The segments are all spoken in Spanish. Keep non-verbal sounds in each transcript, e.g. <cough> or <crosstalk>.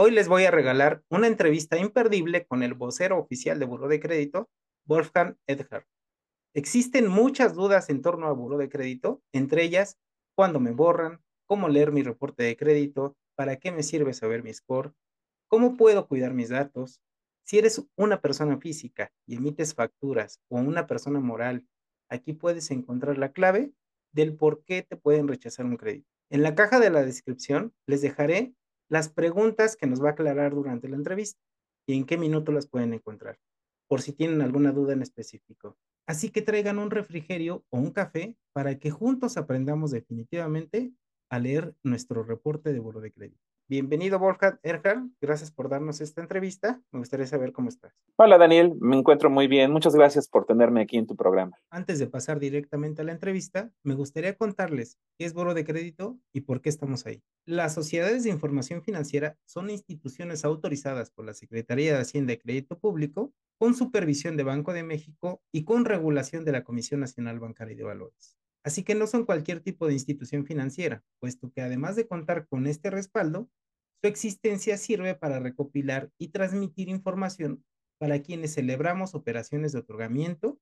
Hoy les voy a regalar una entrevista imperdible con el vocero oficial de Buró de Crédito, Wolfgang Edgar. Existen muchas dudas en torno a Buró de Crédito, entre ellas, cuándo me borran, cómo leer mi reporte de crédito, para qué me sirve saber mi score, cómo puedo cuidar mis datos. Si eres una persona física y emites facturas o una persona moral, aquí puedes encontrar la clave del por qué te pueden rechazar un crédito. En la caja de la descripción les dejaré las preguntas que nos va a aclarar durante la entrevista y en qué minuto las pueden encontrar, por si tienen alguna duda en específico. Así que traigan un refrigerio o un café para que juntos aprendamos definitivamente a leer nuestro reporte de buro de crédito. Bienvenido, Wolfgang Erhard. Gracias por darnos esta entrevista. Me gustaría saber cómo estás. Hola, Daniel. Me encuentro muy bien. Muchas gracias por tenerme aquí en tu programa. Antes de pasar directamente a la entrevista, me gustaría contarles qué es Boro de Crédito y por qué estamos ahí. Las sociedades de información financiera son instituciones autorizadas por la Secretaría de Hacienda y Crédito Público con supervisión de Banco de México y con regulación de la Comisión Nacional Bancaria y de Valores. Así que no son cualquier tipo de institución financiera, puesto que además de contar con este respaldo, su existencia sirve para recopilar y transmitir información para quienes celebramos operaciones de otorgamiento,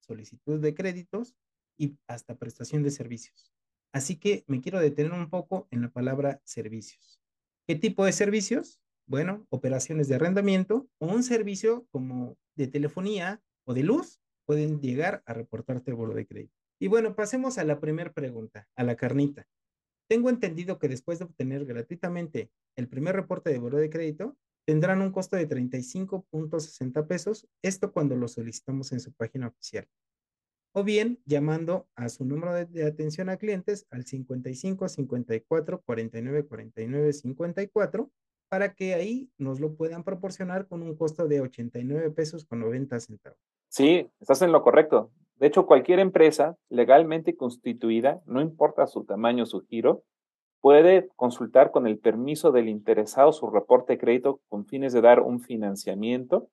solicitud de créditos y hasta prestación de servicios. Así que me quiero detener un poco en la palabra servicios. ¿Qué tipo de servicios? Bueno, operaciones de arrendamiento o un servicio como de telefonía o de luz pueden llegar a reportarte el bolo de crédito. Y bueno, pasemos a la primera pregunta, a la carnita. Tengo entendido que después de obtener gratuitamente el primer reporte de buro de crédito, tendrán un costo de 35.60 pesos, esto cuando lo solicitamos en su página oficial. O bien llamando a su número de, atención a clientes al 55 54 49 49 54 para que ahí nos lo puedan proporcionar con un costo de 89 pesos con 90 centavos. Sí, estás en lo correcto. De hecho, cualquier empresa legalmente constituida, no importa su tamaño o su giro, puede consultar con el permiso del interesado su reporte de crédito con fines de dar un financiamiento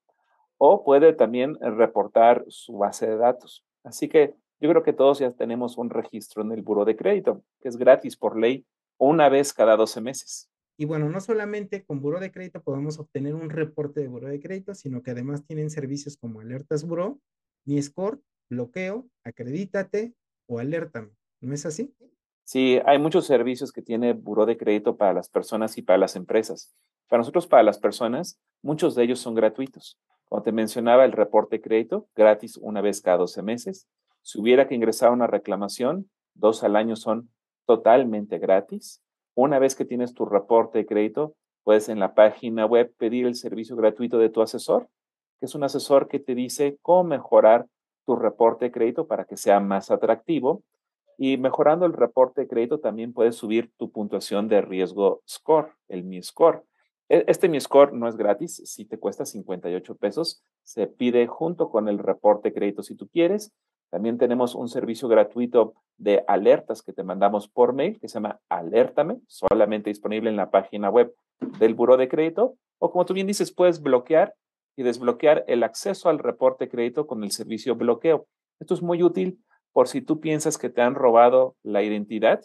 o puede también reportar su base de datos. Así que yo creo que todos ya tenemos un registro en el buro de crédito, que es gratis por ley una vez cada 12 meses. Y bueno, no solamente con buro de crédito podemos obtener un reporte de buro de crédito, sino que además tienen servicios como Alertas Buro, Mi Score bloqueo, acredítate o alértame. ¿No es así? Sí, hay muchos servicios que tiene Buró de Crédito para las personas y para las empresas. Para nosotros, para las personas, muchos de ellos son gratuitos. Como te mencionaba, el reporte de crédito, gratis una vez cada 12 meses. Si hubiera que ingresar una reclamación, dos al año son totalmente gratis. Una vez que tienes tu reporte de crédito, puedes en la página web pedir el servicio gratuito de tu asesor, que es un asesor que te dice cómo mejorar tu reporte de crédito para que sea más atractivo. Y mejorando el reporte de crédito también puedes subir tu puntuación de riesgo score, el Mi Score. E, este Mi Score no es gratis, si te cuesta 58 pesos, se pide junto con el reporte de crédito si tú quieres. También tenemos un servicio gratuito de alertas que te mandamos por mail que se llama Alértame, solamente disponible en la página web del Buró de Crédito. O como tú bien dices, puedes bloquear y desbloquear el acceso al reporte de crédito con el servicio bloqueo. Esto es muy útil por si tú piensas que te han robado la identidad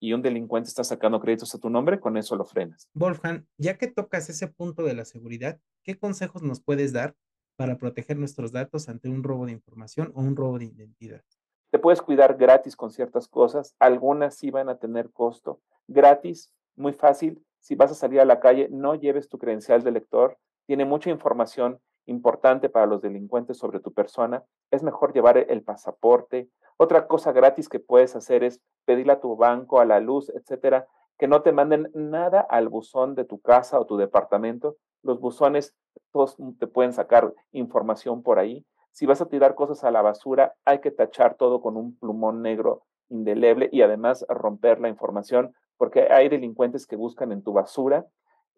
y un delincuente está sacando créditos a tu nombre, con eso lo frenas. Wolfgang, ya que tocas ese punto de la seguridad, ¿qué consejos nos puedes dar para proteger nuestros datos ante un robo de información o un robo de identidad? Te puedes cuidar gratis con ciertas cosas, algunas sí van a tener costo. Gratis, muy fácil, si vas a salir a la calle, no lleves tu credencial de lector, tiene mucha información importante para los delincuentes sobre tu persona, es mejor llevar el pasaporte. Otra cosa gratis que puedes hacer es pedirle a tu banco, a la luz, etcétera, que no te manden nada al buzón de tu casa o tu departamento. Los buzones te pueden sacar información por ahí. Si vas a tirar cosas a la basura, hay que tachar todo con un plumón negro indeleble y además romper la información porque hay delincuentes que buscan en tu basura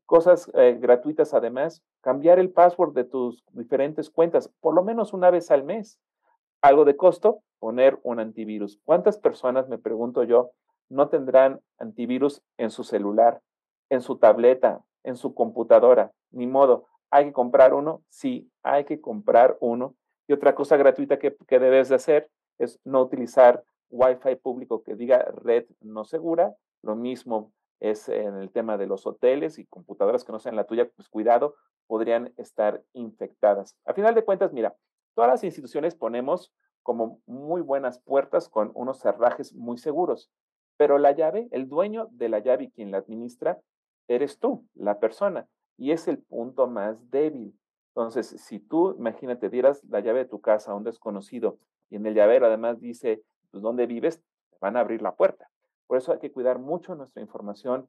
Cosas eh, gratuitas además, cambiar el password de tus diferentes cuentas, por lo menos una vez al mes. Algo de costo, poner un antivirus. ¿Cuántas personas, me pregunto yo, no tendrán antivirus en su celular, en su tableta, en su computadora? Ni modo, ¿hay que comprar uno? Sí, hay que comprar uno. Y otra cosa gratuita que, que debes de hacer es no utilizar Wi-Fi público que diga red no segura. Lo mismo, es en el tema de los hoteles y computadoras que no sean la tuya, pues cuidado, podrían estar infectadas. A final de cuentas, mira, todas las instituciones ponemos como muy buenas puertas con unos cerrajes muy seguros, pero la llave, el dueño de la llave y quien la administra, eres tú, la persona, y es el punto más débil. Entonces, si tú, imagínate, dieras la llave de tu casa a un desconocido y en el llavero además dice, pues, ¿dónde vives? Van a abrir la puerta. Por eso hay que cuidar mucho nuestra información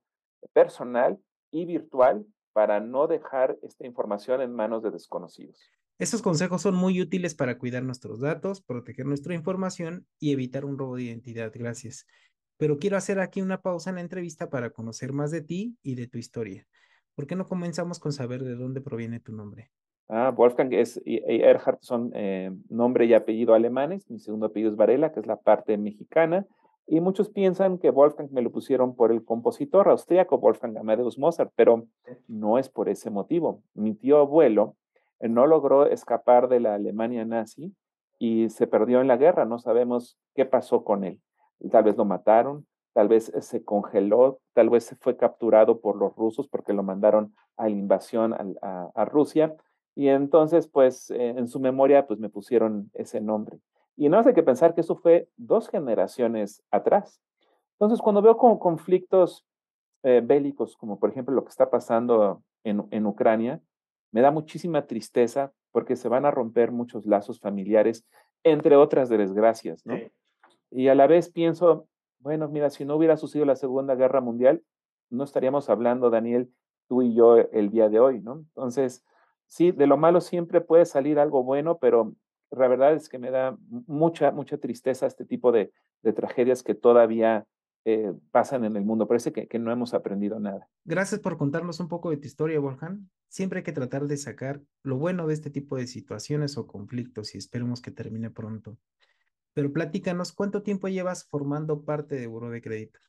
personal y virtual para no dejar esta información en manos de desconocidos. Estos consejos son muy útiles para cuidar nuestros datos, proteger nuestra información y evitar un robo de identidad. Gracias. Pero quiero hacer aquí una pausa en la entrevista para conocer más de ti y de tu historia. ¿Por qué no comenzamos con saber de dónde proviene tu nombre? Ah, Wolfgang es, y Erhard son eh, nombre y apellido alemanes. Mi segundo apellido es Varela, que es la parte mexicana. Y muchos piensan que Wolfgang me lo pusieron por el compositor austríaco Wolfgang Amadeus Mozart, pero no es por ese motivo. Mi tío abuelo eh, no logró escapar de la Alemania nazi y se perdió en la guerra. No sabemos qué pasó con él. Tal vez lo mataron, tal vez se congeló, tal vez fue capturado por los rusos porque lo mandaron a la invasión a, Rusia. Y entonces, pues, eh, en su memoria, pues me pusieron ese nombre. Y no hace que pensar que eso fue dos generaciones atrás. Entonces, cuando veo con conflictos eh, bélicos, como por ejemplo lo que está pasando en, en Ucrania, me da muchísima tristeza porque se van a romper muchos lazos familiares, entre otras desgracias, ¿no? Y a la vez pienso, bueno, mira, si no hubiera sucedido la Segunda Guerra Mundial, no estaríamos hablando, Daniel, tú y yo el día de hoy, ¿no? Entonces, sí, de lo malo siempre puede salir algo bueno, pero la verdad es que me da mucha, mucha tristeza este tipo de, tragedias que todavía eh, pasan en el mundo. Parece que, que, no hemos aprendido nada. Gracias por contarnos un poco de tu historia, Wolfgang. Siempre hay que tratar de sacar lo bueno de este tipo de situaciones o conflictos y esperemos que termine pronto. Pero platícanos, ¿cuánto tiempo llevas formando parte de Buró de Crédito?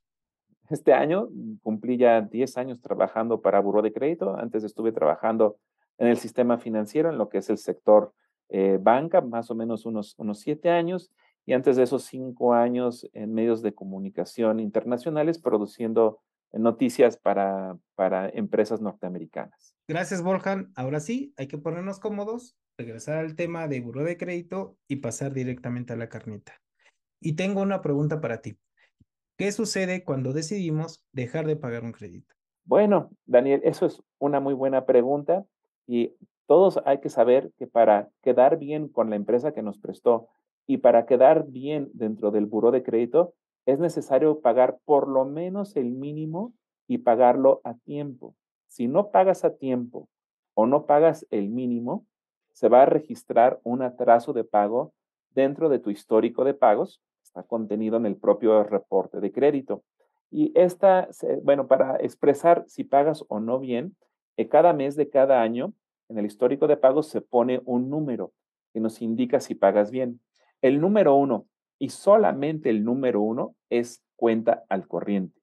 Este año cumplí ya 10 años trabajando para Buró de Crédito. Antes estuve trabajando en el sistema financiero, en lo que es el sector eh, banca, más o menos unos, unos siete años, y antes de esos cinco años en medios de comunicación internacionales produciendo noticias para, para empresas norteamericanas. Gracias, Voljan. Ahora sí, hay que ponernos cómodos, regresar al tema de buró de crédito y pasar directamente a la carnita. Y tengo una pregunta para ti. ¿Qué sucede cuando decidimos dejar de pagar un crédito? Bueno, Daniel, eso es una muy buena pregunta y todos hay que saber que para quedar bien con la empresa que nos prestó y para quedar bien dentro del buro de crédito, es necesario pagar por lo menos el mínimo y pagarlo a tiempo. Si no pagas a tiempo o no pagas el mínimo, se va a registrar un atraso de pago dentro de tu histórico de pagos, está contenido en el propio reporte de crédito. Y esta, bueno, para expresar si pagas o no bien, eh, cada mes de cada año en el histórico de pagos se pone un número que nos indica si pagas bien. El número uno y solamente el número uno es cuenta al corriente.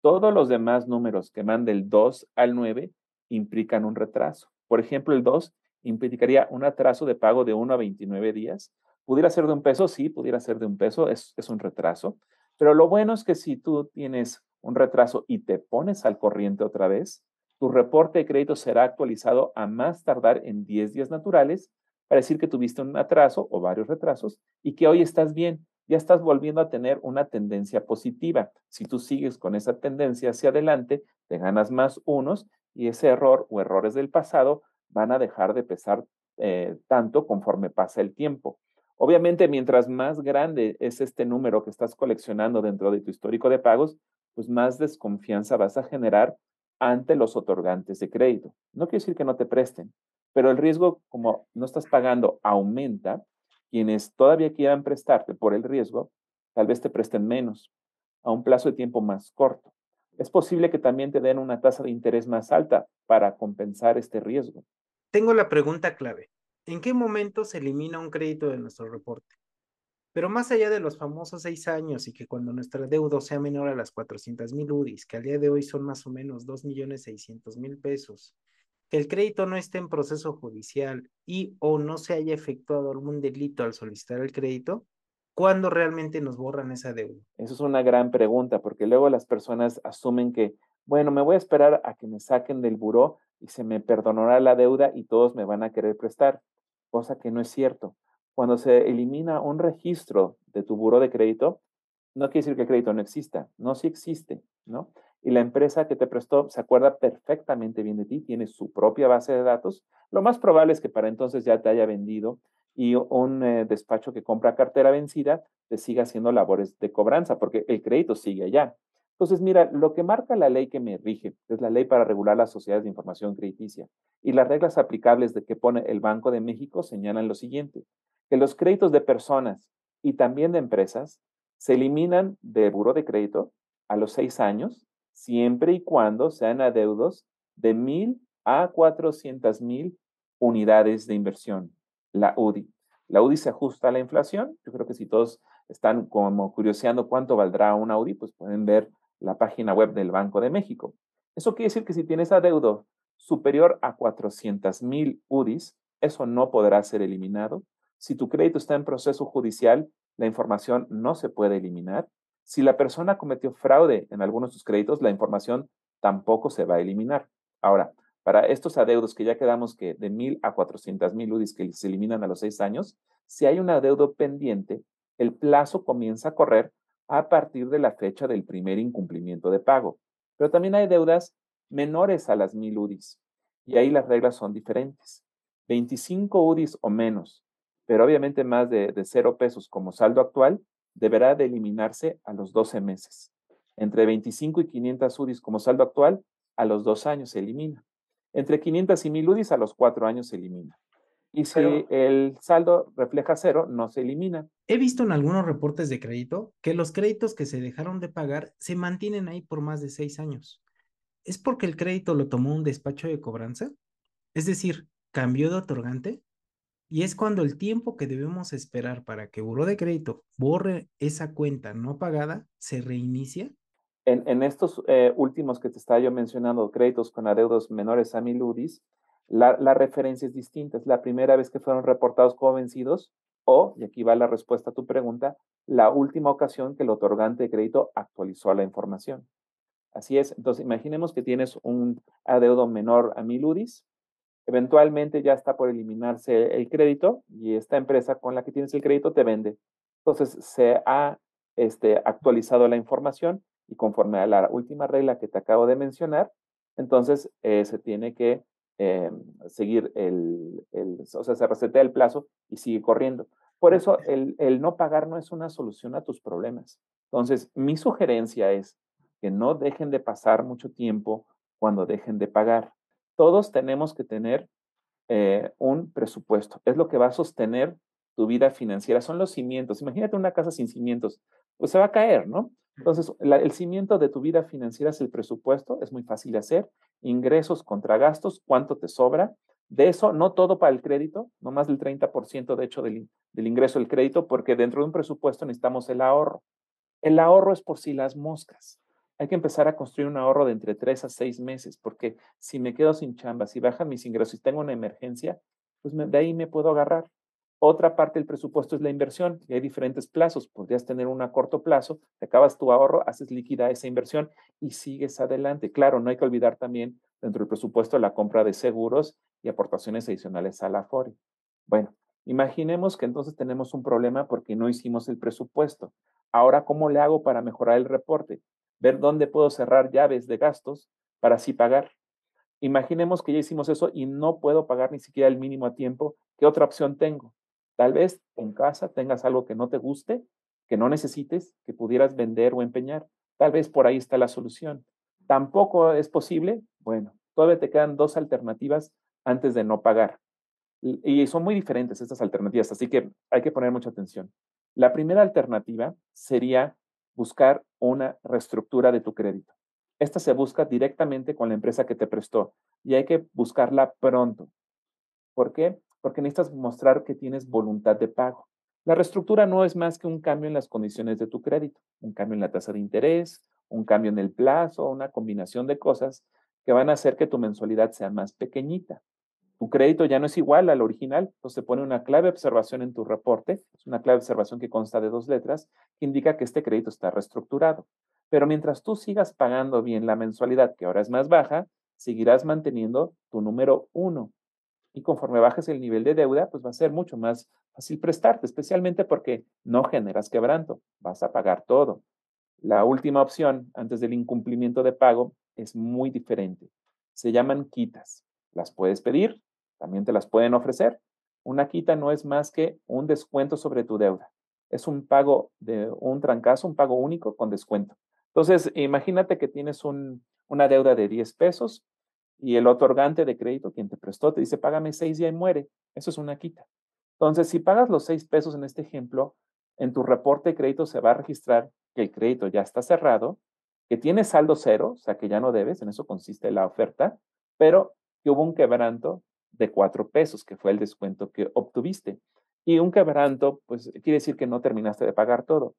Todos los demás números que van del 2 al 9 implican un retraso. Por ejemplo, el 2 implicaría un atraso de pago de 1 a 29 días. ¿Pudiera ser de un peso? Sí, pudiera ser de un peso, es, es un retraso. Pero lo bueno es que si tú tienes un retraso y te pones al corriente otra vez, tu reporte de crédito será actualizado a más tardar en 10 días naturales para decir que tuviste un atraso o varios retrasos y que hoy estás bien, ya estás volviendo a tener una tendencia positiva. Si tú sigues con esa tendencia hacia adelante, te ganas más unos y ese error o errores del pasado van a dejar de pesar eh, tanto conforme pasa el tiempo. Obviamente, mientras más grande es este número que estás coleccionando dentro de tu histórico de pagos, pues más desconfianza vas a generar ante los otorgantes de crédito. No quiere decir que no te presten, pero el riesgo, como no estás pagando, aumenta. Quienes todavía quieran prestarte por el riesgo, tal vez te presten menos, a un plazo de tiempo más corto. Es posible que también te den una tasa de interés más alta para compensar este riesgo. Tengo la pregunta clave. ¿En qué momento se elimina un crédito de nuestro reporte? Pero más allá de los famosos seis años y que cuando nuestra deuda sea menor a las 400 mil UDIs, que al día de hoy son más o menos 2 millones 600 mil pesos, que el crédito no esté en proceso judicial y o no se haya efectuado algún delito al solicitar el crédito, ¿cuándo realmente nos borran esa deuda? Eso es una gran pregunta porque luego las personas asumen que bueno, me voy a esperar a que me saquen del buró y se me perdonará la deuda y todos me van a querer prestar, cosa que no es cierto. Cuando se elimina un registro de tu buró de crédito, no quiere decir que el crédito no exista, no, sí existe, ¿no? Y la empresa que te prestó se acuerda perfectamente bien de ti, tiene su propia base de datos. Lo más probable es que para entonces ya te haya vendido y un eh, despacho que compra cartera vencida te siga haciendo labores de cobranza, porque el crédito sigue allá. Entonces, mira, lo que marca la ley que me rige es la ley para regular las sociedades de información crediticia y las reglas aplicables de que pone el Banco de México señalan lo siguiente, que los créditos de personas y también de empresas se eliminan de buro de crédito a los seis años, siempre y cuando sean adeudos de mil a cuatrocientas mil unidades de inversión, la UDI. La UDI se ajusta a la inflación. Yo creo que si todos están como curioseando cuánto valdrá una UDI, pues pueden ver la página web del Banco de México. Eso quiere decir que si tienes adeudo superior a 400 mil UDIs, eso no podrá ser eliminado. Si tu crédito está en proceso judicial, la información no se puede eliminar. Si la persona cometió fraude en algunos de sus créditos, la información tampoco se va a eliminar. Ahora, para estos adeudos que ya quedamos que de mil a 400 mil UDIs que se eliminan a los seis años, si hay un adeudo pendiente, el plazo comienza a correr a partir de la fecha del primer incumplimiento de pago. Pero también hay deudas menores a las mil UDIs y ahí las reglas son diferentes. 25 UDIs o menos, pero obviamente más de, de 0 pesos como saldo actual, deberá de eliminarse a los 12 meses. Entre 25 y 500 UDIs como saldo actual, a los 2 años se elimina. Entre 500 y 1000 UDIs a los 4 años se elimina. Y si el saldo refleja cero, no se elimina. He visto en algunos reportes de crédito que los créditos que se dejaron de pagar se mantienen ahí por más de seis años. ¿Es porque el crédito lo tomó un despacho de cobranza? Es decir, cambió de otorgante. Y es cuando el tiempo que debemos esperar para que Buró de Crédito borre esa cuenta no pagada se reinicia. En, estos eh, últimos que te estaba yo mencionando, créditos con adeudos menores a mil UDIs, la, referencia es distinta. Es la primera vez que fueron reportados como vencidos o, y aquí va la respuesta a tu pregunta, la última ocasión que el otorgante de crédito actualizó la información. Así es. Entonces, imaginemos que tienes un adeudo menor a mil UDIs. Eventualmente ya está por eliminarse el crédito y esta empresa con la que tienes el crédito te vende. Entonces, se ha este, actualizado la información y conforme a la última regla que te acabo de mencionar, entonces eh, se tiene que eh, seguir el, o sea, se resetea el plazo y sigue corriendo. Por eso el, el no pagar no es una solución a tus problemas. Entonces, mi sugerencia es que no dejen de pasar mucho tiempo cuando dejen de pagar. Todos tenemos que tener eh, un presupuesto. Es lo que va a sostener tu vida financiera. Son los cimientos. Imagínate una casa sin cimientos. Pues se va a caer, ¿no? Entonces, el cimiento de tu vida financiera es el presupuesto. Es muy fácil de hacer ingresos contra gastos, cuánto te sobra. De eso, no todo para el crédito, no más del 30% de hecho del, del ingreso del crédito, porque dentro de un presupuesto necesitamos el ahorro. El ahorro es por si las moscas. Hay que empezar a construir un ahorro de entre tres a seis meses, porque si me quedo sin chamba, si bajan mis ingresos y tengo una emergencia, pues de ahí me puedo agarrar. Otra parte del presupuesto es la inversión y hay diferentes plazos. Podrías tener un a corto plazo, te acabas tu ahorro, haces líquida esa inversión y sigues adelante. Claro, no hay que olvidar también dentro del presupuesto la compra de seguros y aportaciones adicionales a la Afore. Bueno, imaginemos que entonces tenemos un problema porque no hicimos el presupuesto. Ahora, ¿cómo le hago para mejorar el reporte? Ver dónde puedo cerrar llaves de gastos para así pagar. Imaginemos que ya hicimos eso y no puedo pagar ni siquiera el mínimo a tiempo. ¿Qué otra opción tengo? Tal vez en casa tengas algo que no te guste, que no necesites, que pudieras vender o empeñar. Tal vez por ahí está la solución. Tampoco es posible. Bueno, todavía te quedan dos alternativas antes de no pagar. Y son muy diferentes estas alternativas, así que hay que poner mucha atención. La primera alternativa sería buscar una reestructura de tu crédito. Esta se busca directamente con la empresa que te prestó y hay que buscarla pronto. ¿Por qué? porque necesitas mostrar que tienes voluntad de pago. La reestructura no es más que un cambio en las condiciones de tu crédito, un cambio en la tasa de interés, un cambio en el plazo, una combinación de cosas que van a hacer que tu mensualidad sea más pequeñita. Tu crédito ya no es igual al original, entonces se pone una clave observación en tu reporte, es una clave observación que consta de dos letras, que indica que este crédito está reestructurado. Pero mientras tú sigas pagando bien la mensualidad, que ahora es más baja, seguirás manteniendo tu número uno. Y conforme bajes el nivel de deuda, pues va a ser mucho más fácil prestarte, especialmente porque no generas quebranto, vas a pagar todo. La última opción, antes del incumplimiento de pago, es muy diferente. Se llaman quitas. Las puedes pedir, también te las pueden ofrecer. Una quita no es más que un descuento sobre tu deuda. Es un pago de un trancazo, un pago único con descuento. Entonces, imagínate que tienes una deuda de 10 pesos y el otorgante de crédito, quien te prestó, te dice, págame 6 y muere. Eso es una quita. Entonces, si pagas los 6 pesos en este ejemplo, en tu reporte de crédito se va a registrar que el crédito ya está cerrado, que tiene saldo cero, o sea, que ya no debes, en eso consiste la oferta, pero que hubo un quebranto de 4 pesos, que fue el descuento que obtuviste. Y un quebranto, pues quiere decir que no terminaste de pagar todo.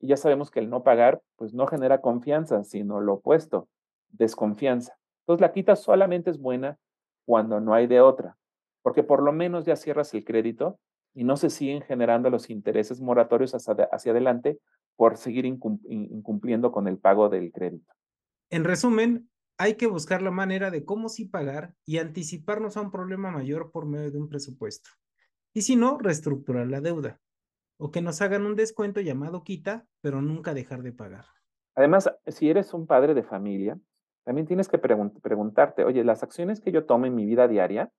Y ya sabemos que el no pagar, pues no genera confianza, sino lo opuesto, desconfianza. Entonces la quita solamente es buena cuando no hay de otra, porque por lo menos ya cierras el crédito y no se siguen generando los intereses moratorios hacia, hacia adelante por seguir incumpliendo con el pago del crédito. En resumen, hay que buscar la manera de cómo sí pagar y anticiparnos a un problema mayor por medio de un presupuesto. Y si no, reestructurar la deuda. O que nos hagan un descuento llamado quita, pero nunca dejar de pagar. Además, si eres un padre de familia, también tienes que preguntarte, oye, las acciones que yo tomo en mi vida diaria,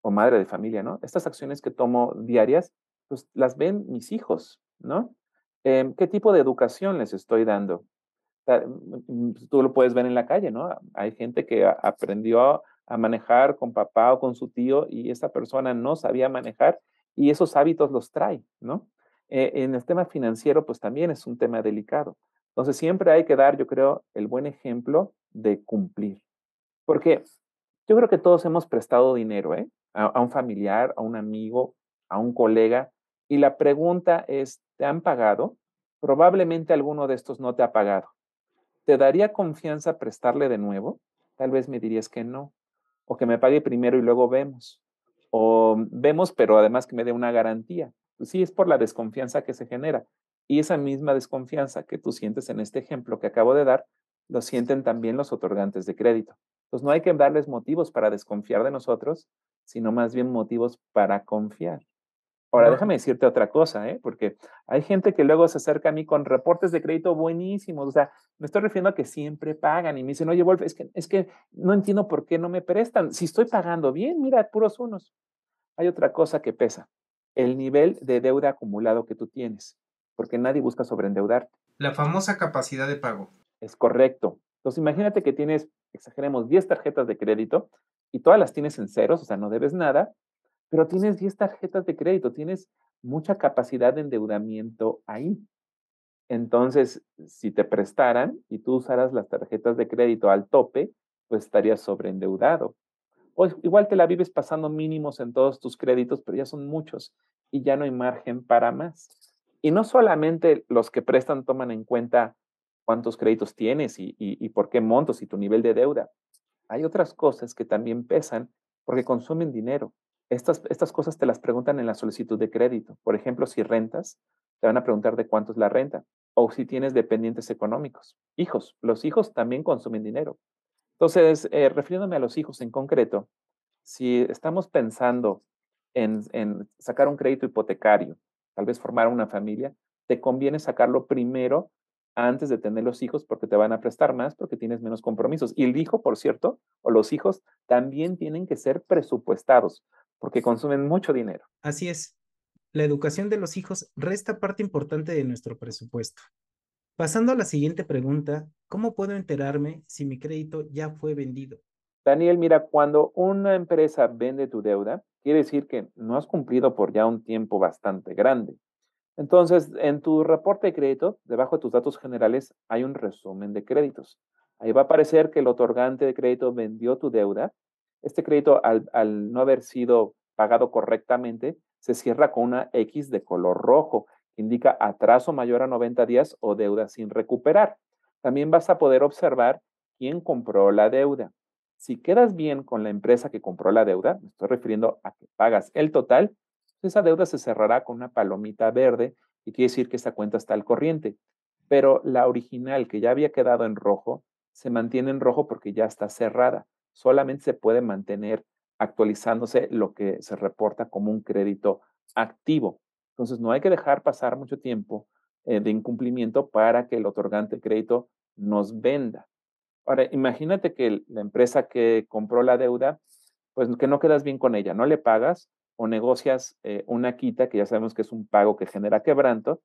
o madre de familia, ¿no? Estas acciones que tomo diarias, pues las ven mis hijos, ¿no? Em, ¿Qué tipo de educación les estoy dando? Mm, pues, tú lo puedes ver en la calle, ¿no? Hay gente que aprendió a manejar con papá o con su tío y esa persona no sabía manejar y esos hábitos los trae, ¿no? Eh, en el tema financiero, pues también es un tema delicado. Entonces, siempre hay que dar, yo creo, el buen ejemplo de cumplir. Porque yo creo que todos hemos prestado dinero, ¿eh? A, un familiar, a un amigo, a un colega. Y la pregunta es, ¿te han pagado? Probablemente alguno de estos no te ha pagado. ¿Te daría confianza prestarle de nuevo? Tal vez me dirías que no. O que me pague primero y luego vemos. O vemos, pero además que me dé una garantía. Pues sí, es por la desconfianza que se genera. Y esa misma desconfianza que tú sientes en este ejemplo que acabo de dar, lo sienten también los otorgantes de crédito. Entonces no hay que darles motivos para desconfiar de nosotros, sino más bien motivos para confiar. Ahora, déjame decirte otra cosa, ¿eh? porque hay gente que luego se acerca a mí con reportes de crédito buenísimos. O sea, me estoy refiriendo a que siempre pagan y me dicen, oye, Wolf, es que, es que no entiendo por qué no me prestan. Si estoy pagando bien, mira, puros unos. Hay otra cosa que pesa, el nivel de deuda acumulado que tú tienes porque nadie busca sobreendeudarte. La famosa capacidad de pago. Es correcto. Entonces, imagínate que tienes, exageremos, 10 tarjetas de crédito y todas las tienes en ceros, o sea, no debes nada, pero tienes 10 tarjetas de crédito, tienes mucha capacidad de endeudamiento ahí. Entonces, si te prestaran y tú usaras las tarjetas de crédito al tope, pues estarías sobreendeudado. O igual te la vives pasando mínimos en todos tus créditos, pero ya son muchos y ya no hay margen para más. Y no solamente los que prestan toman en cuenta cuántos créditos tienes y, por qué montos y tu nivel de deuda. Hay otras cosas que también pesan porque consumen dinero. Estas, estas cosas te las preguntan en la solicitud de crédito. Por ejemplo, si rentas, te van a preguntar de cuánto es la renta o si tienes dependientes económicos. Hijos, los hijos también consumen dinero. Entonces, eh, refiriéndome a los hijos en concreto, si estamos pensando en sacar un crédito hipotecario tal vez formar una familia, te conviene sacarlo primero antes de tener los hijos porque te van a prestar más porque tienes menos compromisos. Y el hijo, por cierto, o los hijos también tienen que ser presupuestados porque consumen mucho dinero. Así es. La educación de los hijos resta parte importante de nuestro presupuesto. Pasando a la siguiente pregunta, ¿cómo puedo enterarme si mi crédito ya fue vendido? Daniel, mira, cuando una empresa vende tu deuda, quiere decir que no has cumplido por ya un tiempo bastante grande. Entonces, en tu reporte de crédito, debajo de tus datos generales, hay un resumen de créditos. Ahí va a aparecer que el otorgante de crédito vendió tu deuda. Este crédito, al, no haber sido pagado correctamente, se cierra con una X de color rojo, que indica atraso mayor a 90 días o deuda sin recuperar. También vas a poder observar quién compró la deuda. Si quedas bien con la empresa que compró la deuda, me estoy refiriendo a que pagas el total, esa deuda se cerrará con una palomita verde y quiere decir que esta cuenta está al corriente. pero la original que ya había quedado en rojo se mantiene en rojo porque ya está cerrada. Solamente se puede mantener actualizándose lo que se reporta como un crédito activo. Entonces, no hay que dejar pasar mucho tiempo eh, de incumplimiento para que el otorgante de crédito nos venda. Ahora, imagínate que la empresa que compró la deuda, pues que no quedas bien con ella, no le pagas o negocias eh, una quita, que ya sabemos que es un pago que genera quebranto,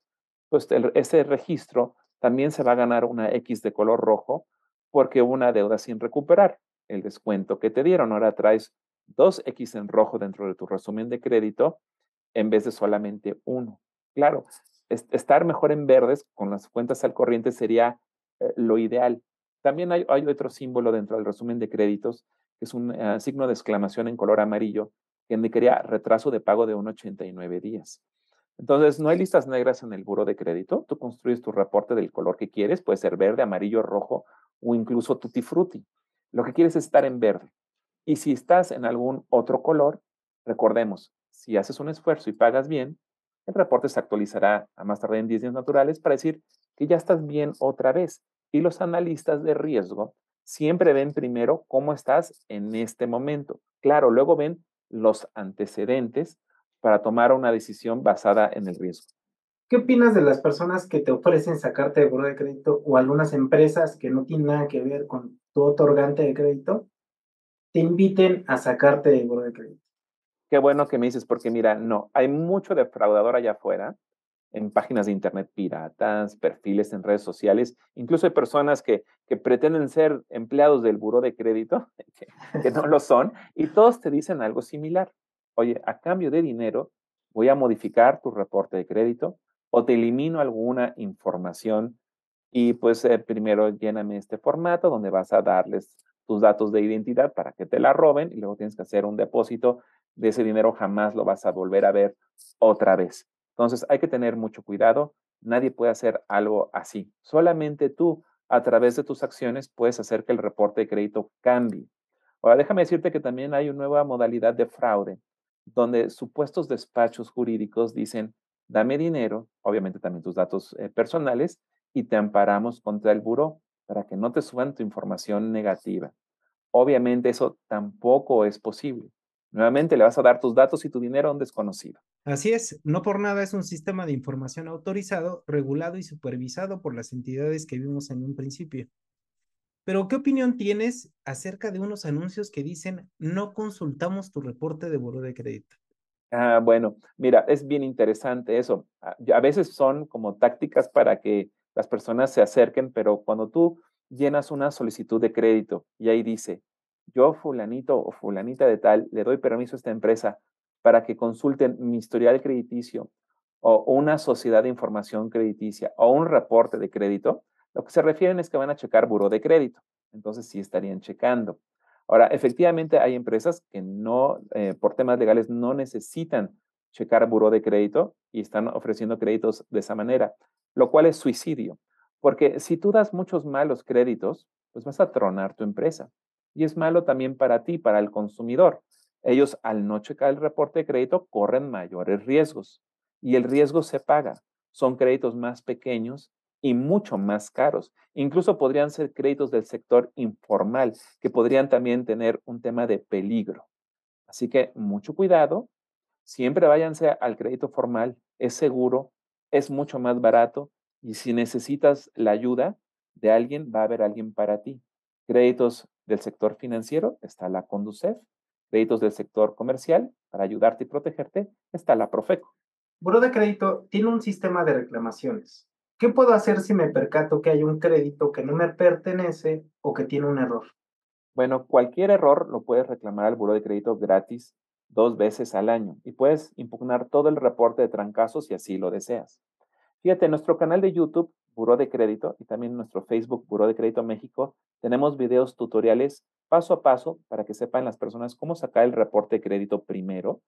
pues ese registro también se va a ganar una X de color rojo porque hubo una deuda sin recuperar. El descuento que te dieron, ahora traes dos X en rojo dentro de tu resumen de crédito en vez de solamente uno. Claro, estar mejor en verdes con las cuentas al corriente sería eh, lo ideal. También hay, otro símbolo dentro del resumen de créditos, que es un eh, signo de exclamación en color amarillo, que indicaría retraso de pago de 1,89 días. Entonces, no hay listas negras en el buro de crédito. Tú construyes tu reporte del color que quieres, puede ser verde, amarillo, rojo o incluso tutti frutti. Lo que quieres es estar en verde. Y si estás en algún otro color, recordemos, si haces un esfuerzo y pagas bien, el reporte se actualizará a más tarde en 10 días naturales para decir que ya estás bien otra vez. Y los analistas de riesgo siempre ven primero cómo estás en este momento. Claro, luego ven los antecedentes para tomar una decisión basada en el riesgo. ¿Qué opinas de las personas que te ofrecen sacarte de buro de crédito o algunas empresas que no tienen nada que ver con tu otorgante de crédito te inviten a sacarte de buro de crédito? Qué bueno que me dices, porque mira, no, hay mucho defraudador allá afuera, en páginas de internet piratas, perfiles en redes sociales, incluso hay personas que, que pretenden ser empleados del buro de crédito, <laughs> que, no lo <laughs> son, y todos te dicen algo similar. Oye, a cambio de dinero, voy a modificar tu reporte de crédito o te elimino alguna información y pues eh, primero lléname este formato donde vas a darles tus datos de identidad para que te la roben y luego tienes que hacer un depósito de ese dinero, jamás lo vas a volver a ver otra vez. Entonces hay que tener mucho cuidado, nadie puede hacer algo así. Solamente tú, a través de tus acciones, puedes hacer que el reporte de crédito cambie. Ahora, déjame decirte que también hay una nueva modalidad de fraude, donde supuestos despachos jurídicos dicen, dame dinero, obviamente también tus datos eh, personales, y te amparamos contra el buró para que no te suban tu información negativa. Obviamente eso tampoco es posible. Nuevamente le vas a dar tus datos y tu dinero a un desconocido. Así es, no por nada es un sistema de información autorizado, regulado y supervisado por las entidades que vimos en un principio. Pero, ¿qué opinión tienes acerca de unos anuncios que dicen no consultamos tu reporte de buro de crédito? Ah, bueno, mira, es bien interesante eso. Ah, a veces son como tácticas para que las personas se acerquen, pero cuando tú llenas una solicitud de crédito y ahí dice, yo fulanito o fulanita de tal, le doy permiso a esta empresa para que consulten mi historial crediticio o una sociedad de información crediticia o un reporte de crédito, lo que se refieren es que van a checar buro de crédito. Entonces sí estarían checando. Ahora, efectivamente hay empresas que no, eh, por temas legales, no necesitan checar buro de crédito y están ofreciendo créditos de esa manera lo cual es suicidio. Porque si tú das muchos malos créditos, pues vas a tronar tu empresa. Y es malo también para ti, para el consumidor. Ellos al no checar el reporte de crédito corren mayores riesgos. Y el riesgo se paga. Son créditos más pequeños y mucho más caros. Incluso podrían ser créditos del sector informal, que podrían también tener un tema de peligro. Así que mucho cuidado. Siempre váyanse al crédito formal. Es seguro, es mucho más barato y si necesitas la ayuda de alguien, va a haber alguien para ti. Créditos del sector financiero, está la Conducef. Créditos del sector comercial, para ayudarte y protegerte, está la Profeco. Buro de crédito tiene un sistema de reclamaciones. ¿Qué puedo hacer si me percato que hay un crédito que no me pertenece o que tiene un error? Bueno, cualquier error lo puedes reclamar al buro de crédito gratis dos veces al año y puedes impugnar todo el reporte de trancazos si así lo deseas. Fíjate, en nuestro canal de YouTube, Buró de Crédito, y también en nuestro Facebook, Buró de Crédito México, tenemos videos tutoriales paso a paso para que sepan las personas cómo sacar el reporte de crédito primero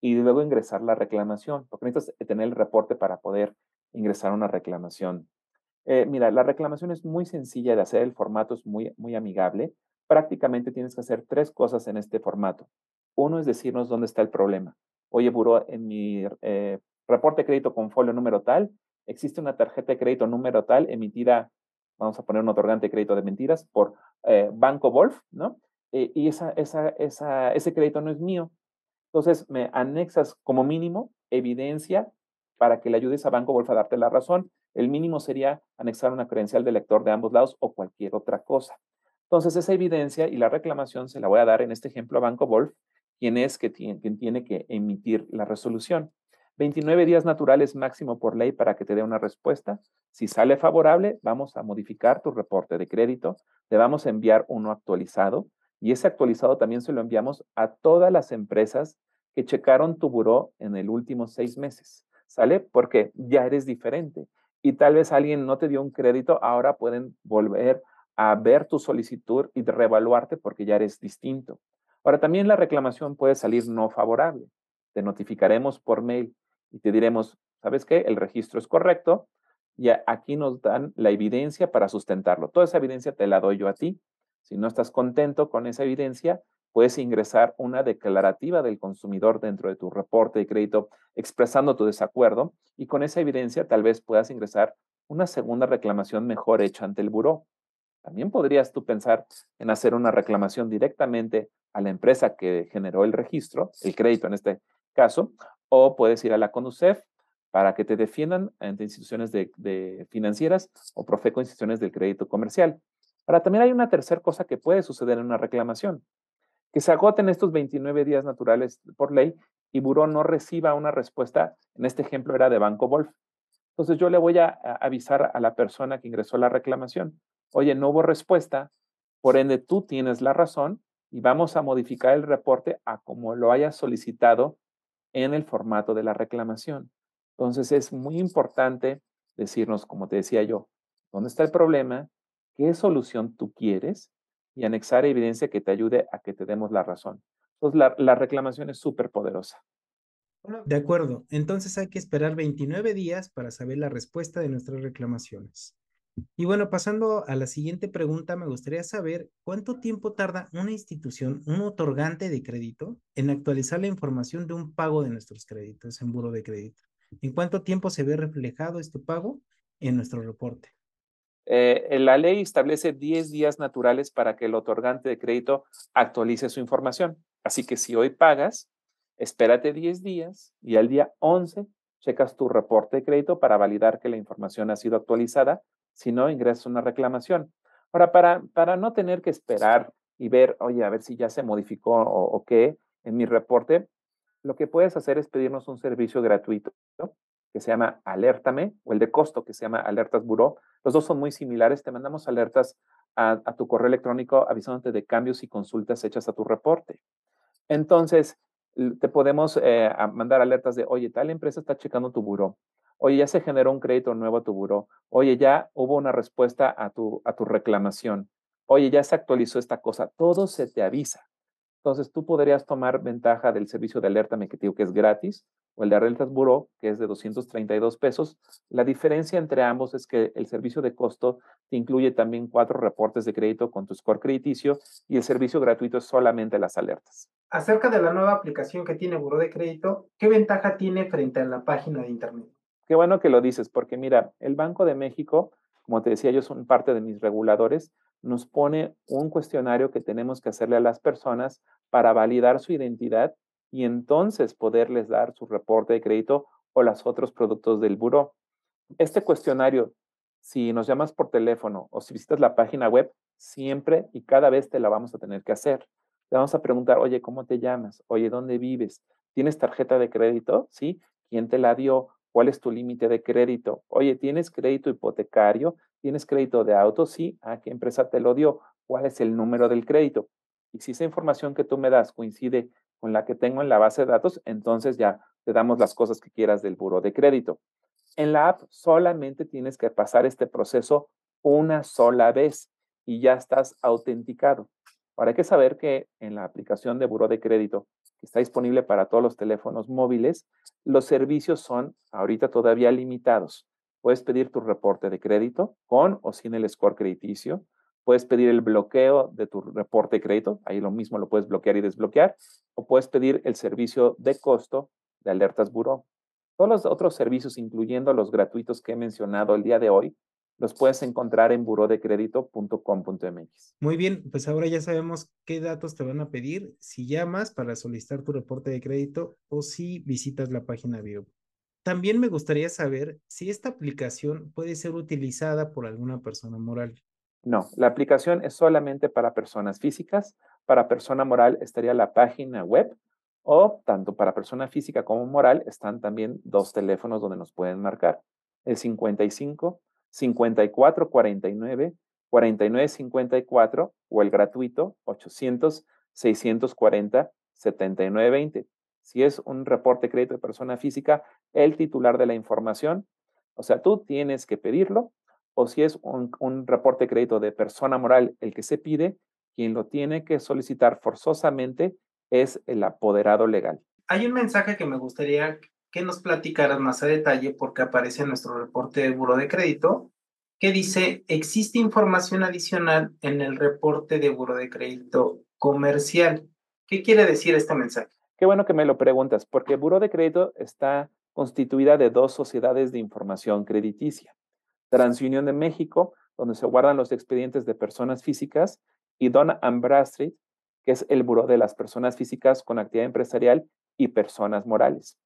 y luego ingresar la reclamación, porque necesitas tener el reporte para poder ingresar una reclamación. Eh, mira, la reclamación es muy sencilla de hacer, el formato es muy, muy amigable. Prácticamente tienes que hacer tres cosas en este formato. Uno es decirnos dónde está el problema. Oye, buró, en mi eh, reporte de crédito con folio número tal, existe una tarjeta de crédito número tal emitida, vamos a poner un otorgante de crédito de mentiras, por eh, Banco Wolf, ¿no? Eh, y esa, esa, esa, ese crédito no es mío. Entonces, me anexas como mínimo evidencia para que le ayudes a Banco Wolf a darte la razón. El mínimo sería anexar una credencial de lector de ambos lados o cualquier otra cosa. Entonces, esa evidencia y la reclamación se la voy a dar en este ejemplo a Banco Wolf, quien es que tiene, quien tiene que emitir la resolución. 29 días naturales máximo por ley para que te dé una respuesta. Si sale favorable, vamos a modificar tu reporte de crédito, te vamos a enviar uno actualizado y ese actualizado también se lo enviamos a todas las empresas que checaron tu buró en el último seis meses. ¿Sale? Porque ya eres diferente y tal vez alguien no te dio un crédito, ahora pueden volver a ver tu solicitud y reevaluarte porque ya eres distinto. Ahora, también la reclamación puede salir no favorable. Te notificaremos por mail y te diremos, ¿sabes qué? El registro es correcto y aquí nos dan la evidencia para sustentarlo. Toda esa evidencia te la doy yo a ti. Si no estás contento con esa evidencia, puedes ingresar una declarativa del consumidor dentro de tu reporte de crédito expresando tu desacuerdo y con esa evidencia tal vez puedas ingresar una segunda reclamación mejor hecha ante el buró. También podrías tú pensar en hacer una reclamación directamente a la empresa que generó el registro, el crédito en este caso, o puedes ir a la CONUCEF para que te defiendan ante instituciones de, financieras o Profeco instituciones del crédito comercial. Ahora, también hay una tercera cosa que puede suceder en una reclamación, que se agoten estos 29 días naturales por ley y Buró no reciba una respuesta, en este ejemplo era de Banco Wolf. Entonces yo le voy a avisar a la persona que ingresó la reclamación, oye, no hubo respuesta, por ende tú tienes la razón y vamos a modificar el reporte a como lo hayas solicitado en el formato de la reclamación. Entonces es muy importante decirnos, como te decía yo, dónde está el problema, qué solución tú quieres y anexar evidencia que te ayude a que te demos la razón. Entonces la, la reclamación es súper poderosa. De acuerdo, entonces hay que esperar 29 días para saber la respuesta de nuestras reclamaciones. Y bueno, pasando a la siguiente pregunta, me gustaría saber cuánto tiempo tarda una institución, un otorgante de crédito, en actualizar la información de un pago de nuestros créditos en buro de crédito. ¿En cuánto tiempo se ve reflejado este pago en nuestro reporte? Eh, la ley establece 10 días naturales para que el otorgante de crédito actualice su información. Así que si hoy pagas, espérate 10 días y al día 11 checas tu reporte de crédito para validar que la información ha sido actualizada si no, ingresa una reclamación. Ahora, para, para no tener que esperar y ver, oye, a ver si ya se modificó o, qué en mi reporte, lo que puedes hacer es pedirnos un servicio gratuito que se llama Alértame o el de costo que se llama Alertas Buró. Los dos son muy similares. Te mandamos alertas a, tu correo electrónico avisándote de cambios y consultas hechas a tu reporte. Entonces, te podemos eh, mandar alertas de, oye, tal empresa está checando tu buró. Oye, ya se generó un crédito nuevo a tu buró. Oye, ya hubo una respuesta a tu, a tu reclamación. Oye, ya se actualizó esta cosa. Todo se te avisa. Entonces, tú podrías tomar ventaja del servicio de alerta que que es gratis, o el de Rentas Buró, que es de 232 pesos. La diferencia entre ambos es que el servicio de costo incluye también cuatro reportes de crédito con tu score crediticio y el servicio gratuito es solamente las alertas. Acerca de la nueva aplicación que tiene Buró de Crédito, ¿qué ventaja tiene frente a la página de Internet? Qué bueno que lo dices, porque mira, el Banco de México, como te decía, ellos son parte de mis reguladores, nos pone un cuestionario que tenemos que hacerle a las personas para validar su identidad y entonces poderles dar su reporte de crédito o los otros productos del buró. Este cuestionario, si nos llamas por teléfono o si visitas la página web, siempre y cada vez te la vamos a tener que hacer. Te vamos a preguntar, oye, ¿cómo te llamas? Oye, ¿dónde vives? ¿Tienes tarjeta de crédito? ¿Sí? ¿Quién te la dio? ¿Cuál es tu límite de crédito? Oye, ¿tienes crédito hipotecario? ¿Tienes crédito de auto? Sí. ¿A qué empresa te lo dio? ¿Cuál es el número del crédito? Y si esa información que tú me das coincide con la que tengo en la base de datos, entonces ya te damos las cosas que quieras del buro de crédito. En la app solamente tienes que pasar este proceso una sola vez y ya estás autenticado. Ahora hay que saber que en la aplicación de buro de crédito está disponible para todos los teléfonos móviles, los servicios son ahorita todavía limitados. Puedes pedir tu reporte de crédito con o sin el score crediticio. Puedes pedir el bloqueo de tu reporte de crédito, ahí lo mismo lo puedes bloquear y desbloquear, o puedes pedir el servicio de costo de alertas buró. Todos los otros servicios, incluyendo los gratuitos que he mencionado el día de hoy, los puedes encontrar en burodecredito.com.mx. Muy bien, pues ahora ya sabemos qué datos te van a pedir si llamas para solicitar tu reporte de crédito o si visitas la página Bio. También me gustaría saber si esta aplicación puede ser utilizada por alguna persona moral. No, la aplicación es solamente para personas físicas. Para persona moral estaría la página web o tanto para persona física como moral están también dos teléfonos donde nos pueden marcar. El 55 54 49 49 54 o el gratuito 800 640 79 20. Si es un reporte de crédito de persona física, el titular de la información, o sea, tú tienes que pedirlo, o si es un, un reporte de crédito de persona moral, el que se pide, quien lo tiene que solicitar forzosamente es el apoderado legal. Hay un mensaje que me gustaría que nos platicaras más a detalle porque aparece en nuestro reporte de buro de crédito que dice, existe información adicional en el reporte de buro de crédito comercial. ¿Qué quiere decir este mensaje? Qué bueno que me lo preguntas, porque el buro de crédito está constituida de dos sociedades de información crediticia. TransUnion de México, donde se guardan los expedientes de personas físicas, y Donna Bradstreet, que es el Buró de las Personas Físicas con Actividad Empresarial y Personas Morales.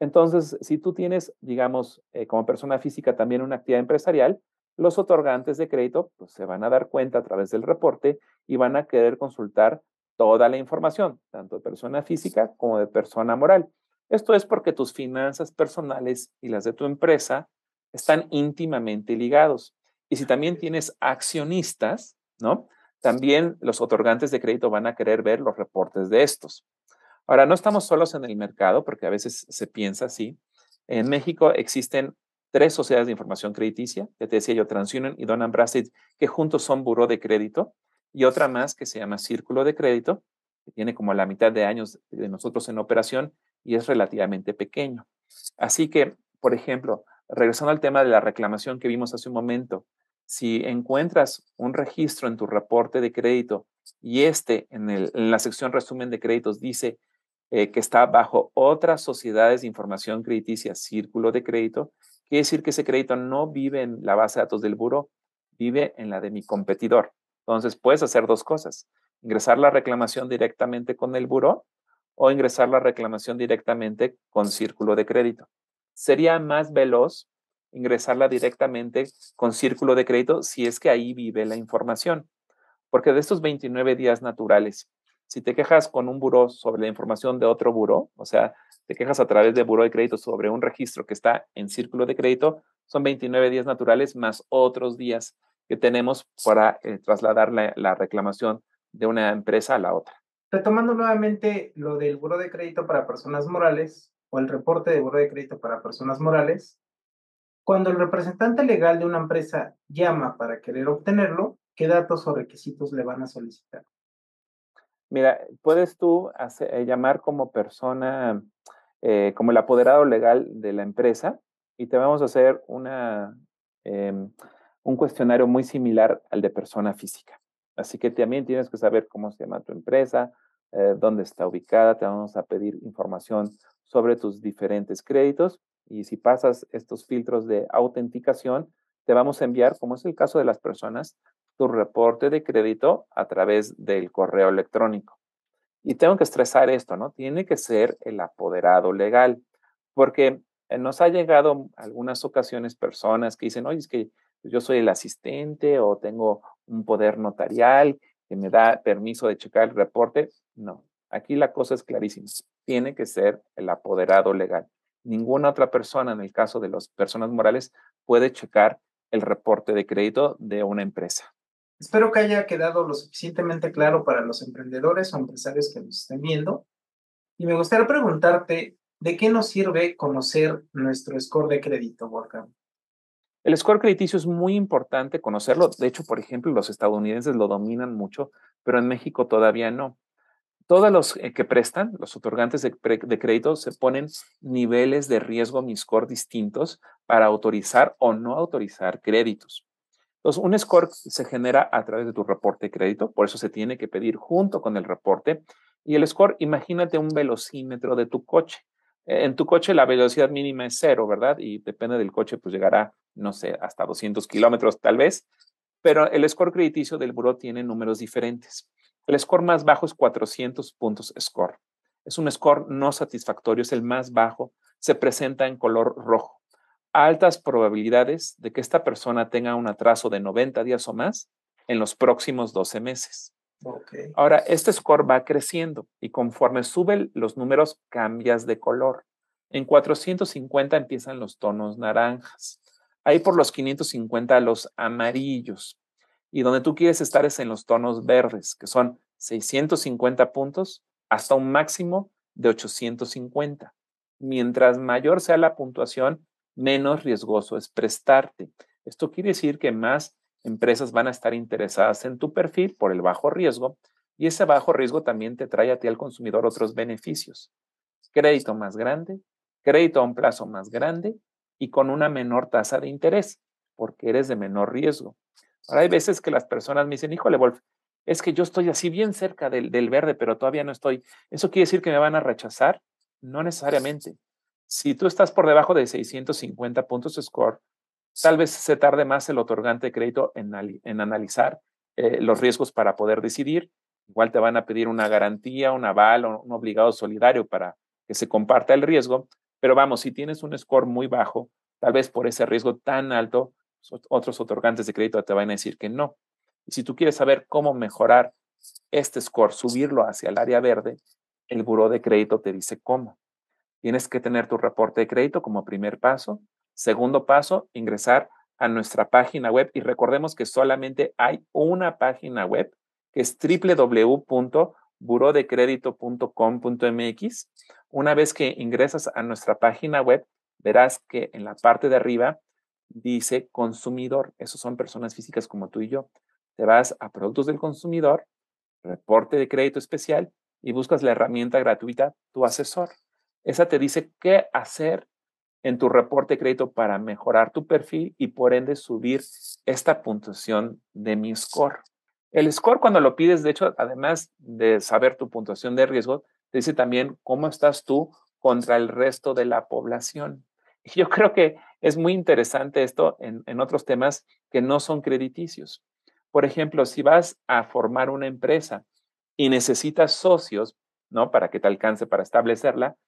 Entonces, si tú tienes, digamos, eh, como persona física también una actividad empresarial, los otorgantes de crédito pues, se van a dar cuenta a través del reporte y van a querer consultar toda la información, tanto de persona física como de persona moral. Esto es porque tus finanzas personales y las de tu empresa están íntimamente ligados. Y si también tienes accionistas, ¿no? También los otorgantes de crédito van a querer ver los reportes de estos. Ahora, no estamos solos en el mercado, porque a veces se piensa así. En México existen tres sociedades de información crediticia, que te decía yo, TransUnion y Don Bradstreet, que juntos son buró de crédito, y otra más que se llama Círculo de Crédito, que tiene como la mitad de años de nosotros en operación y es relativamente pequeño. Así que, por ejemplo, regresando al tema de la reclamación que vimos hace un momento, si encuentras un registro en tu reporte de crédito y este en, la sección resumen de créditos dice eh, que está bajo otras sociedades de información crediticia, círculo de crédito, quiere decir que ese crédito no vive en la base de datos del buro, vive en la de mi competidor. Entonces puedes hacer dos cosas, ingresar la reclamación directamente con el buro o ingresar la reclamación directamente con círculo de crédito. Sería más veloz ingresarla directamente con círculo de crédito si es que ahí vive la información. Porque de estos 29 días naturales, si te quejas con un buró sobre la información de otro buró, o sea, te quejas a través de buró de crédito sobre un registro que está en círculo de crédito, son 29 días naturales más otros días que tenemos para eh, trasladar la, la, reclamación de una empresa a la otra. Retomando nuevamente lo del buró de crédito para personas morales o el reporte de buró de crédito para personas morales, cuando el representante legal de una empresa llama para querer obtenerlo, ¿qué datos o requisitos le van a solicitar? Mira, puedes tú eh, llamar como persona, eh, como el apoderado legal de la empresa y te vamos a hacer una, em, un cuestionario muy similar al de persona física. Así que también tienes que saber cómo se llama tu empresa, eh, dónde está ubicada, te vamos a pedir información sobre tus diferentes créditos y si pasas estos filtros de autenticación, te vamos a enviar, como es el caso de las personas, tu reporte de crédito a través del correo electrónico. Y tengo que estresar esto, ¿no? Tiene que ser el apoderado legal, porque eh, nos ha llegado algunas ocasiones personas que dicen, oye, es que yo soy el asistente o tengo un poder notarial que me da permiso de checar el reporte. No, aquí la cosa es clarísima. Tiene que ser el apoderado legal ninguna otra persona, en el caso de las personas morales, puede checar el reporte de crédito de una empresa. Espero que haya quedado lo suficientemente claro para los emprendedores o empresarios que nos estén viendo. Y me gustaría preguntarte, ¿de qué nos sirve conocer nuestro score de crédito, Wolfgang? El score crediticio es muy importante conocerlo. De hecho, por ejemplo, los estadounidenses lo dominan mucho, pero en México todavía no todos los eh, que prestan, los otorgantes de, crédito, se ponen niveles de riesgo MISCOR distintos para autorizar o no autorizar créditos. Entonces, un score se genera a través de tu reporte de crédito, por eso se tiene que pedir junto con el reporte. Y el score, imagínate un velocímetro de tu coche. En tu coche la velocidad mínima es cero, ¿verdad? Y depende del coche, pues llegará, no sé, hasta 200 kilómetros tal vez. Pero el score crediticio del buró tiene números diferentes. El score más bajo es 400 puntos score. Es un score no satisfactorio, es el más bajo, se presenta en color rojo. Altas probabilidades de que esta persona tenga un atraso de 90 días o más en los próximos 12 meses. Ahora, este score va creciendo y conforme suben los números, cambias de color. En 450 empiezan los tonos naranjas. Ahí por los 550 los amarillos. Y donde tú quieres estar es en los tonos verdes, que son 650 puntos hasta un máximo de 850. Mientras mayor sea la puntuación, menos riesgoso es prestarte. Esto quiere decir que más empresas van a estar interesadas en tu perfil por el bajo riesgo y ese bajo riesgo también te trae a ti al consumidor otros beneficios. Crédito más grande, crédito a un plazo más grande y con una menor tasa de interés, porque eres de menor riesgo. Ahora hay veces que las personas me dicen, híjole, Wolf, es que yo estoy así bien cerca del, del verde, pero todavía no estoy. ¿Eso quiere decir que me van a rechazar? No necesariamente. Si tú estás por debajo de 650 puntos score, Tal vez se tarde más el otorgante de crédito en, analizar eh, los riesgos para poder decidir. Igual te van a pedir una garantía, un aval o un obligado solidario para que se comparta el riesgo. Pero vamos, si tienes un score muy bajo, tal vez por ese riesgo tan alto, otros otorgantes de crédito te van a decir que no. Y si tú quieres saber cómo mejorar este score, subirlo hacia el área verde, el buró de crédito te dice cómo. Tienes que tener tu reporte de crédito como primer paso, Segundo paso, ingresar a nuestra página web y recordemos que solamente hay una página web que es www.burodecredito.com.mx. Una vez que ingresas a nuestra página web, verás que en la parte de arriba dice consumidor. Esos son personas físicas como tú y yo. Te vas a productos del consumidor, reporte de crédito especial y buscas la herramienta gratuita Tu Asesor. Esa te dice qué hacer en tu reporte de crédito para mejorar tu perfil y por ende subir esta puntuación de mi score. El score cuando lo pides, de hecho, además de saber tu puntuación de riesgo, te dice también cómo estás tú contra el resto de la población. <laughs> Yo creo que es muy interesante esto en, en otros temas que no son crediticios. Por ejemplo, si vas a formar una empresa y necesitas socios, ¿no? Para que te alcance para establecerla,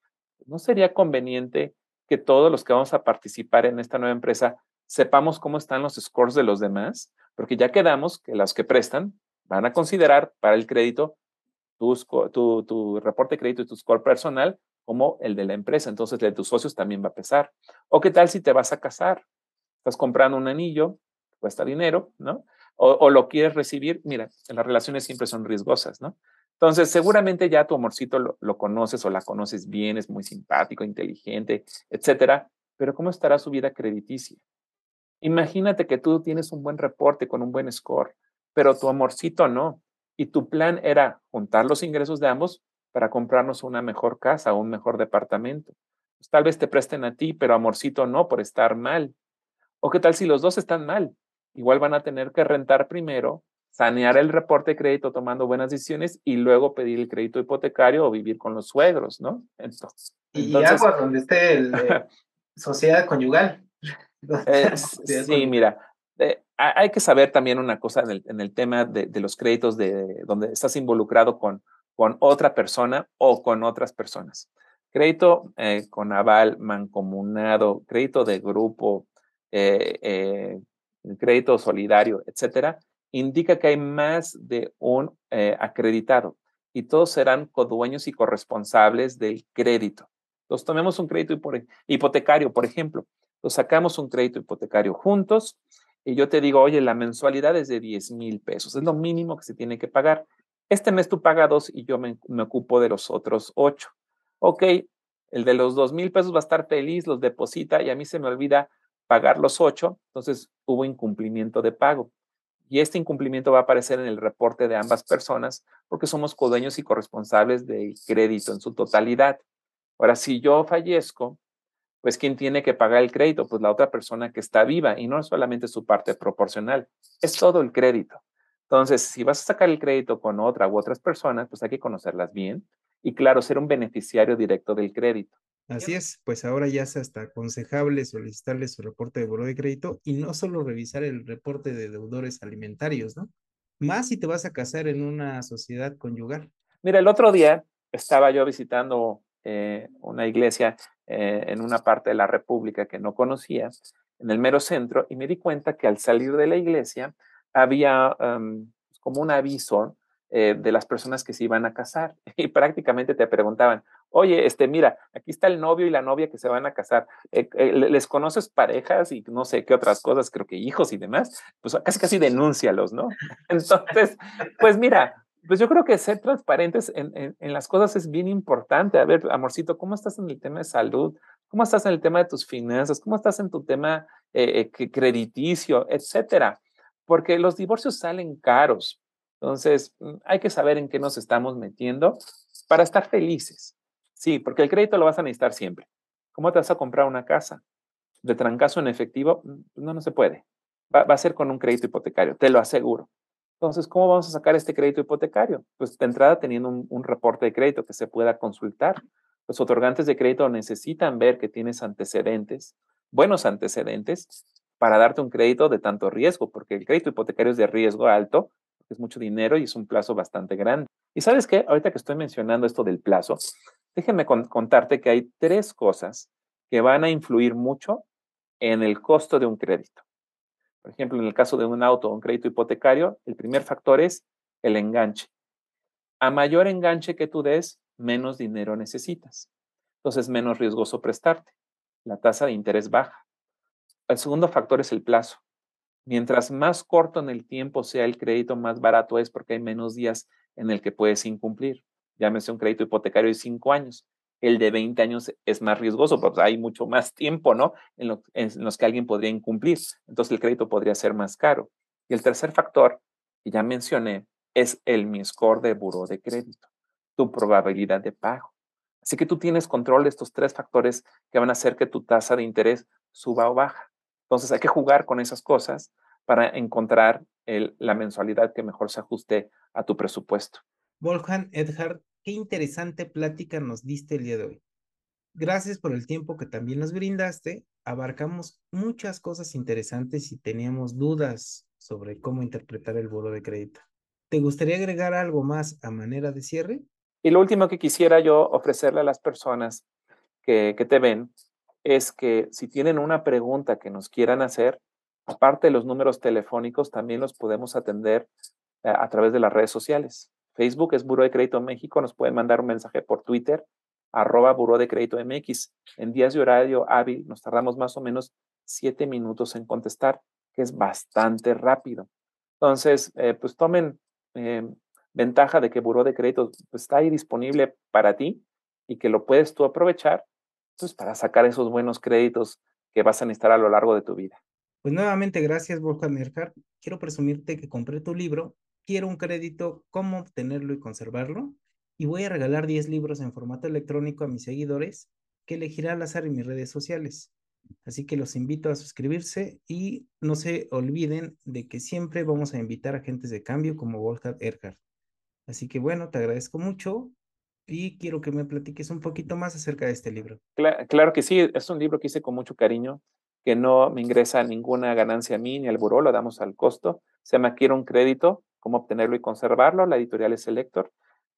¿no sería conveniente que todos los que vamos a participar en esta nueva empresa sepamos cómo están los scores de los demás, porque ya quedamos que los que prestan van a considerar para el crédito tu, reporte de crédito y tu score personal como el de la empresa. Entonces, el de tus socios también va a pesar. O qué tal si te vas a casar? Estás comprando un anillo, cuesta dinero, ¿no? O, o lo quieres recibir. Mira, las relaciones siempre son riesgosas, ¿no? Entonces, seguramente ya tu amorcito lo, conoces o la conoces bien, es muy simpático, inteligente, etcétera, pero ¿cómo estará su vida crediticia? Imagínate que tú tienes un buen reporte con un buen score, pero tu amorcito no. Y tu plan era juntar los ingresos de ambos para comprarnos una mejor casa o un mejor departamento. Pues tal vez te presten a ti, pero amorcito no por estar mal. ¿O qué tal si los dos están mal? Igual van a tener que rentar primero sanear el reporte de crédito tomando buenas decisiones y luego pedir el crédito hipotecario o vivir con los suegros, ¿no? Entonces, y algo donde esté el, eh, <laughs> sociedad conyugal. <laughs> sí, mira, eh, hay que saber también una cosa en el, tema de, los créditos de donde estás involucrado con, con otra persona o con otras personas. Crédito eh, con aval, mancomunado, crédito de grupo, crédito solidario, etcétera indica que hay más de un eh, acreditado y todos serán codueños y corresponsables del crédito. Entonces, tomemos un crédito hipotecario, por ejemplo. Entonces, sacamos un crédito hipotecario juntos y yo te digo, oye, la mensualidad es de 10 mil pesos, es lo mínimo que se tiene que pagar. Este mes tú pagas dos y yo me, me ocupo de los otros ocho. Ok, el de los dos mil pesos va a estar feliz, los deposita y a mí se me olvida pagar los ocho, entonces hubo incumplimiento de pago y este incumplimiento va a aparecer en el reporte de ambas personas porque somos codueños y corresponsables del crédito en su totalidad. Ahora, si yo fallezco, pues ¿quién tiene que pagar el crédito? Pues la otra persona que está viva y no solamente su parte proporcional, es todo el crédito. Entonces, si vas a sacar el crédito con otra u otras personas, pues hay que conocerlas bien y claro, ser un beneficiario directo del crédito. Así es, pues ahora ya es hasta aconsejable solicitarle su reporte de buro de crédito y no solo revisar el reporte de deudores alimentarios, ¿no? Más si te vas a casar en una sociedad conyugal. Mira, el otro día estaba yo visitando eh, una iglesia eh, en una parte de la República que no conocía, en el mero centro, y me di cuenta que al salir de la iglesia había em, como un aviso eh, de las personas que se iban a casar <laughs> y prácticamente te preguntaban, oye, este, mira, aquí está el novio y la novia que se van a casar, eh, eh, ¿les conoces parejas y no sé qué otras cosas, creo que hijos y demás? Pues casi casi denúncialos, ¿no? <laughs> Entonces, pues mira, pues yo creo que ser transparentes en, en, las cosas es bien importante. A ver, amorcito, ¿cómo estás en el tema de salud? ¿Cómo estás en el tema de tus finanzas? ¿Cómo estás en tu tema crediticio, etcétera? Porque los divorcios salen caros. Entonces, mm, hay que saber en qué nos estamos metiendo para estar felices. Sí, porque el crédito lo vas a necesitar siempre. ¿Cómo te vas a comprar una casa? De trancazo en efectivo, mm, no, no se puede. Va, a ser con un crédito hipotecario, te lo aseguro. Entonces, ¿cómo vamos a sacar este crédito hipotecario? Pues de entrada teniendo un, un reporte de crédito que se pueda consultar. Los otorgantes de crédito necesitan ver que tienes antecedentes, buenos antecedentes, para darte un crédito de tanto riesgo, porque el crédito hipotecario es de riesgo alto, es mucho dinero y es un plazo bastante grande. Y sabes qué, ahorita que estoy mencionando esto del plazo, déjenme contarte que hay tres cosas que van a influir mucho en el costo de un crédito. Por ejemplo, en el caso de un auto o un crédito hipotecario, el primer factor es el enganche. A mayor enganche que tú des, menos dinero necesitas. Entonces, menos riesgoso prestarte. La tasa de interés baja. El segundo factor es el plazo. Mientras más corto en el tiempo sea el crédito, más barato es porque hay menos días en el que puedes incumplir. Llámese un crédito hipotecario de 5 años. El de 20 años es más riesgoso, porque hay mucho más tiempo, ¿no? En, en los que alguien podría incumplir. Entonces el crédito podría ser más caro. Y el tercer factor, que ya mencioné, es el mi score de buro de crédito, tu probabilidad de pago. Así que tú tienes control de estos tres factores que van a hacer que tu tasa de interés suba o baja. Entonces hay que jugar con esas cosas para encontrar la mensualidad que mejor se ajuste a tu presupuesto. Wolfgang Edhard, qué interesante plática nos diste el día de hoy. Gracias por el tiempo que también nos brindaste. Abarcamos muchas cosas interesantes y teníamos dudas sobre cómo interpretar el buro de crédito. ¿Te gustaría agregar algo más a manera de cierre? Y lo último que quisiera yo ofrecerle a las personas que, te ven es que si tienen una pregunta que nos quieran hacer, aparte de los números telefónicos, también los podemos atender eh, a, través de las redes sociales. Facebook es Buró de Crédito México, nos pueden mandar un mensaje por Twitter, arroba Buró de Crédito MX. En días de horario hábil nos tardamos más o menos siete minutos en contestar, que es bastante rápido. Entonces, eh, pues tomen eh, ventaja de que Buró de Crédito pues, está ahí disponible para ti y que lo puedes tú aprovechar pues, para sacar esos buenos créditos que vas a necesitar a lo largo de tu vida. Pues nuevamente, gracias, Wolfgang Mercar. Quiero presumirte que compré tu libro, quiero un crédito, cómo obtenerlo y conservarlo, y voy a regalar 10 libros en formato electrónico a mis seguidores que elegiré al azar en mis redes sociales. Así que los invito a suscribirse y no se olviden de que siempre vamos a invitar agentes de cambio como Wolfgang Erhard. Así que bueno, te agradezco mucho y quiero que me platiques un poquito más acerca de este libro. Claro, que sí, es un libro que hice con mucho cariño, que no me ingresa ninguna ganancia a mí ni al buró, lo damos al costo. Se llama Quiero un crédito, cómo obtenerlo y conservarlo. La editorial es Selector.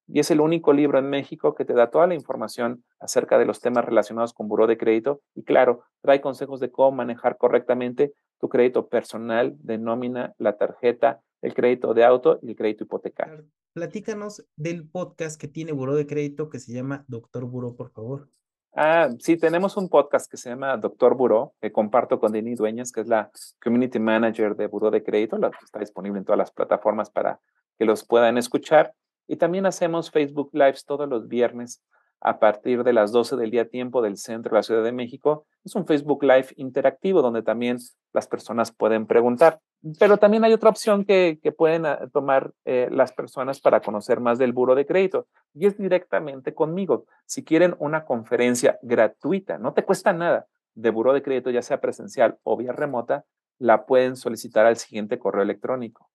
Y es el único libro en México que te da toda la información acerca de los temas relacionados con buró de crédito. Y claro, trae consejos de cómo manejar correctamente tu crédito personal de nómina, la tarjeta, el crédito de auto y el crédito hipotecario platícanos del podcast que tiene Buró de Crédito que se llama Doctor Buró, por favor. Ah, sí, tenemos un podcast que se llama Doctor Buró, que comparto con Denis Dueñas, que es la Community Manager de Buró de Crédito, que está disponible en todas las plataformas para que los puedan escuchar. Y también hacemos Facebook Lives todos los viernes a partir de las 12 del día tiempo del centro de la Ciudad de México. Es un Facebook Live interactivo donde también las personas pueden preguntar. Pero también hay otra opción que, pueden ah, tomar eh, las personas para conocer más del buro de crédito y es directamente conmigo. Si quieren una conferencia gratuita, no te cuesta nada, de buro de crédito, ya sea presencial o vía remota, la pueden solicitar al siguiente correo electrónico.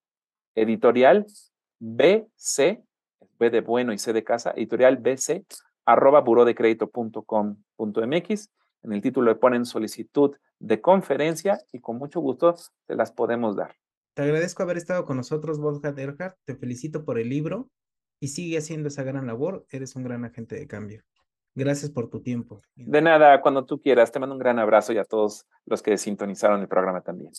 Editorial BC, B de bueno y C de casa, editorial BC arroba burodecredito.com.mx. En el título le ponen solicitud de conferencia y con mucho gusto te las podemos dar. Te agradezco haber estado con nosotros, Wolfgang Erhard. Te felicito por el libro y sigue haciendo esa gran labor. Eres un gran agente de cambio. Gracias por tu tiempo. De nada, cuando tú quieras. Te mando un gran abrazo y a todos los que sintonizaron el programa también.